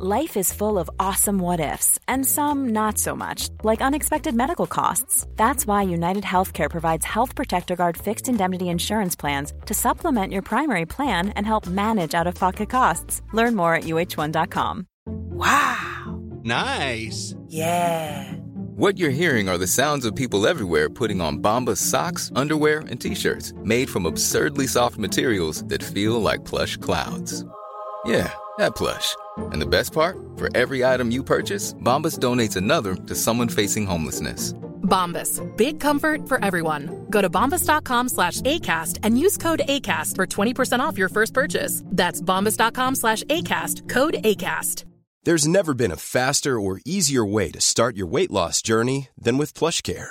Life is full of awesome what ifs, and some not so much, like unexpected medical costs. That's why United Healthcare provides Health Protector Guard fixed indemnity insurance plans to supplement your primary plan and help manage out of pocket costs. Learn more at uh1.com. Wow! Nice! Yeah! What you're hearing are the sounds of people everywhere putting on Bombas socks, underwear, and t shirts made from absurdly soft materials that feel like plush clouds. Yeah, that plush. And the best part, for every item you purchase, Bombas donates another to someone facing homelessness. Bombas, big comfort for everyone. Go to bombas.com slash ACAST and use code ACAST for 20% off your first purchase. That's bombas.com slash ACAST, code ACAST. There's never been a faster or easier way to start your weight loss journey than with PlushCare.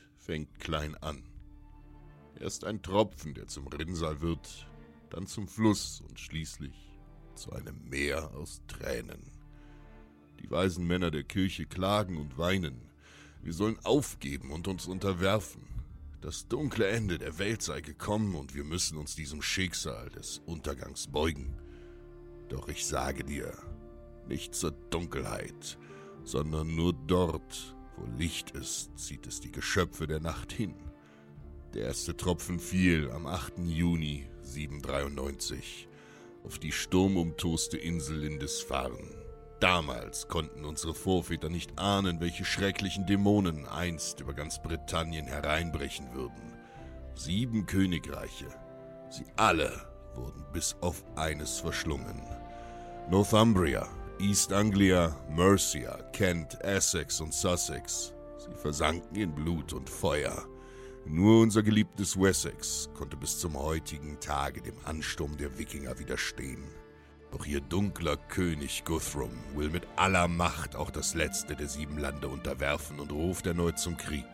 fängt klein an. Erst ein Tropfen, der zum Rinnsal wird, dann zum Fluss und schließlich zu einem Meer aus Tränen. Die weisen Männer der Kirche klagen und weinen. Wir sollen aufgeben und uns unterwerfen. Das dunkle Ende der Welt sei gekommen und wir müssen uns diesem Schicksal des Untergangs beugen. Doch ich sage dir, nicht zur Dunkelheit, sondern nur dort, wo Licht ist, zieht es die Geschöpfe der Nacht hin. Der erste Tropfen fiel am 8. Juni 793 auf die sturmumtoste Insel Lindisfarne. Damals konnten unsere Vorväter nicht ahnen, welche schrecklichen Dämonen einst über ganz Britannien hereinbrechen würden. Sieben Königreiche, sie alle wurden bis auf eines verschlungen. Northumbria, East Anglia, Mercia, Kent, Essex und Sussex. Sie versanken in Blut und Feuer. Nur unser geliebtes Wessex konnte bis zum heutigen Tage dem Ansturm der Wikinger widerstehen. Doch ihr dunkler König Guthrum will mit aller Macht auch das letzte der sieben Lande unterwerfen und ruft erneut zum Krieg.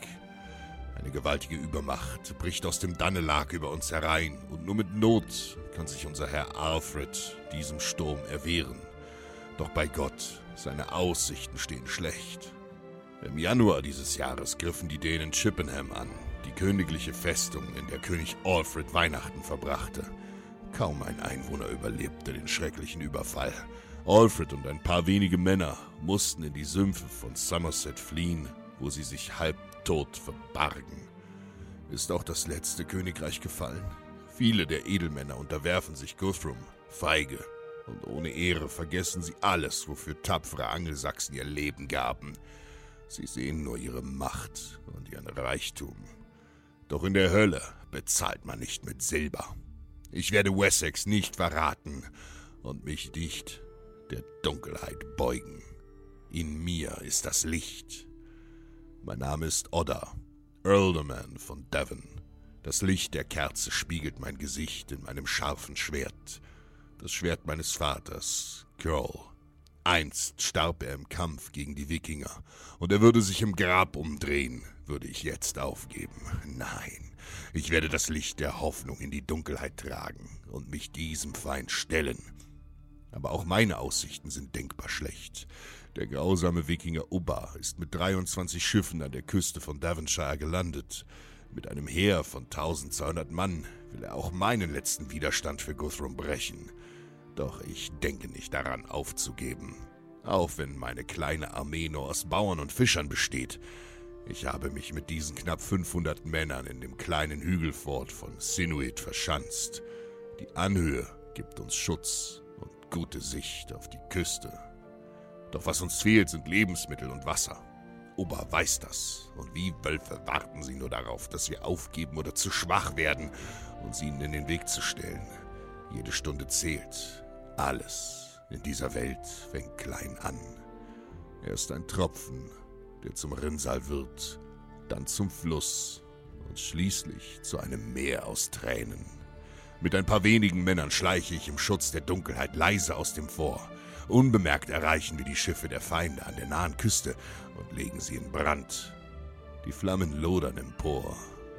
Eine gewaltige Übermacht bricht aus dem Dannelag über uns herein, und nur mit Not kann sich unser Herr Alfred diesem Sturm erwehren. Doch bei Gott, seine Aussichten stehen schlecht. Im Januar dieses Jahres griffen die Dänen Chippenham an, die königliche Festung, in der König Alfred Weihnachten verbrachte. Kaum ein Einwohner überlebte den schrecklichen Überfall. Alfred und ein paar wenige Männer mussten in die Sümpfe von Somerset fliehen, wo sie sich halbtot verbargen. Ist auch das letzte Königreich gefallen? Viele der Edelmänner unterwerfen sich Guthrum, feige, und ohne Ehre vergessen sie alles, wofür tapfere Angelsachsen ihr Leben gaben. Sie sehen nur ihre Macht und ihren Reichtum. Doch in der Hölle bezahlt man nicht mit Silber. Ich werde Wessex nicht verraten und mich nicht der Dunkelheit beugen. In mir ist das Licht. Mein Name ist Odda, Earlderman von Devon. Das Licht der Kerze spiegelt mein Gesicht in meinem scharfen Schwert. Das Schwert meines Vaters, Curl. Einst starb er im Kampf gegen die Wikinger, und er würde sich im Grab umdrehen, würde ich jetzt aufgeben. Nein, ich werde das Licht der Hoffnung in die Dunkelheit tragen und mich diesem Feind stellen. Aber auch meine Aussichten sind denkbar schlecht. Der grausame Wikinger Ubba ist mit 23 Schiffen an der Küste von Devonshire gelandet. Mit einem Heer von 1200 Mann will er auch meinen letzten Widerstand für Guthrum brechen. Doch ich denke nicht daran aufzugeben. Auch wenn meine kleine Armee nur aus Bauern und Fischern besteht. Ich habe mich mit diesen knapp 500 Männern in dem kleinen Hügelfort von Sinuit verschanzt. Die Anhöhe gibt uns Schutz und gute Sicht auf die Küste. Doch was uns fehlt, sind Lebensmittel und Wasser. Ober weiß das, und wie Wölfe warten sie nur darauf, dass wir aufgeben oder zu schwach werden, uns ihnen in den Weg zu stellen. Jede Stunde zählt. Alles in dieser Welt fängt klein an. Er ist ein Tropfen, der zum Rinnsal wird, dann zum Fluss und schließlich zu einem Meer aus Tränen. Mit ein paar wenigen Männern schleiche ich im Schutz der Dunkelheit leise aus dem Vor. Unbemerkt erreichen wir die Schiffe der Feinde an der nahen Küste und legen sie in Brand. Die Flammen lodern empor,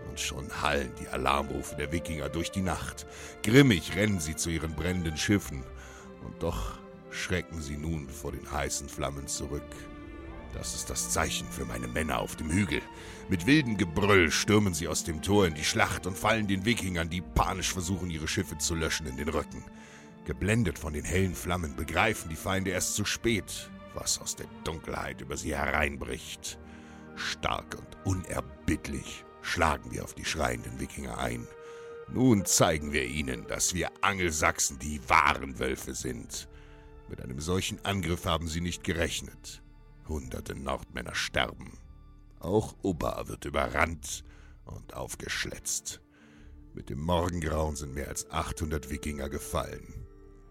und schon hallen die Alarmrufe der Wikinger durch die Nacht. Grimmig rennen sie zu ihren brennenden Schiffen, und doch schrecken sie nun vor den heißen Flammen zurück. Das ist das Zeichen für meine Männer auf dem Hügel. Mit wildem Gebrüll stürmen sie aus dem Tor in die Schlacht und fallen den Wikingern, die panisch versuchen, ihre Schiffe zu löschen, in den Rücken. Geblendet von den hellen Flammen begreifen die Feinde erst zu spät, was aus der Dunkelheit über sie hereinbricht. Stark und unerbittlich schlagen wir auf die schreienden Wikinger ein. Nun zeigen wir ihnen, dass wir Angelsachsen die wahren Wölfe sind. Mit einem solchen Angriff haben sie nicht gerechnet. Hunderte Nordmänner sterben. Auch Ubba wird überrannt und aufgeschletzt. Mit dem Morgengrauen sind mehr als 800 Wikinger gefallen.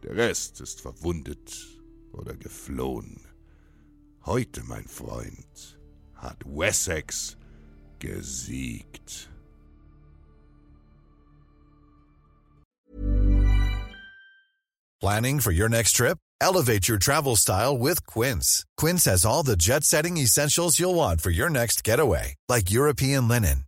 Der Rest ist verwundet oder geflohen. Heute, mein Freund, hat Wessex gesiegt. Planning for your next trip? Elevate your travel style with Quince. Quince has all the jet setting essentials you'll want for your next getaway, like European linen,